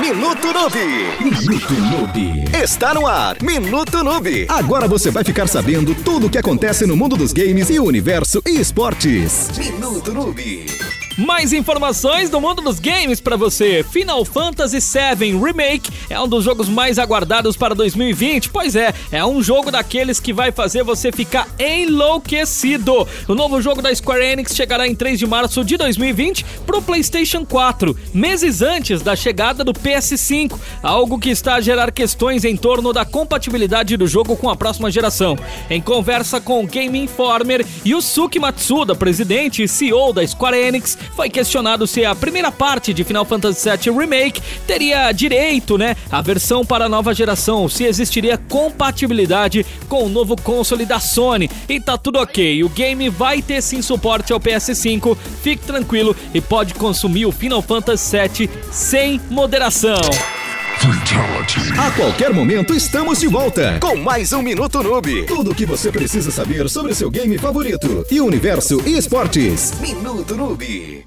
Minuto Noob. Minuto Noob. Está no ar. Minuto Noob. Agora você vai ficar sabendo tudo o que acontece no mundo dos games e o universo e esportes. Minuto Noob. Mais informações do mundo dos games para você. Final Fantasy VII Remake é um dos jogos mais aguardados para 2020. Pois é, é um jogo daqueles que vai fazer você ficar enlouquecido. O novo jogo da Square Enix chegará em 3 de março de 2020 para o PlayStation 4, meses antes da chegada do PS5, algo que está a gerar questões em torno da compatibilidade do jogo com a próxima geração. Em conversa com o Game Informer, Yusuke Matsuda, presidente e CEO da Square Enix, foi questionado se a primeira parte de Final Fantasy VII Remake teria direito, né, à versão para a nova geração, se existiria compatibilidade com o novo console da Sony. E tá tudo ok, o game vai ter sim suporte ao PS5, fique tranquilo e pode consumir o Final Fantasy VII sem moderação. A qualquer momento estamos de volta. Com mais um Minuto Noob. Tudo o que você precisa saber sobre seu game favorito e universo e esportes. Minuto Noob.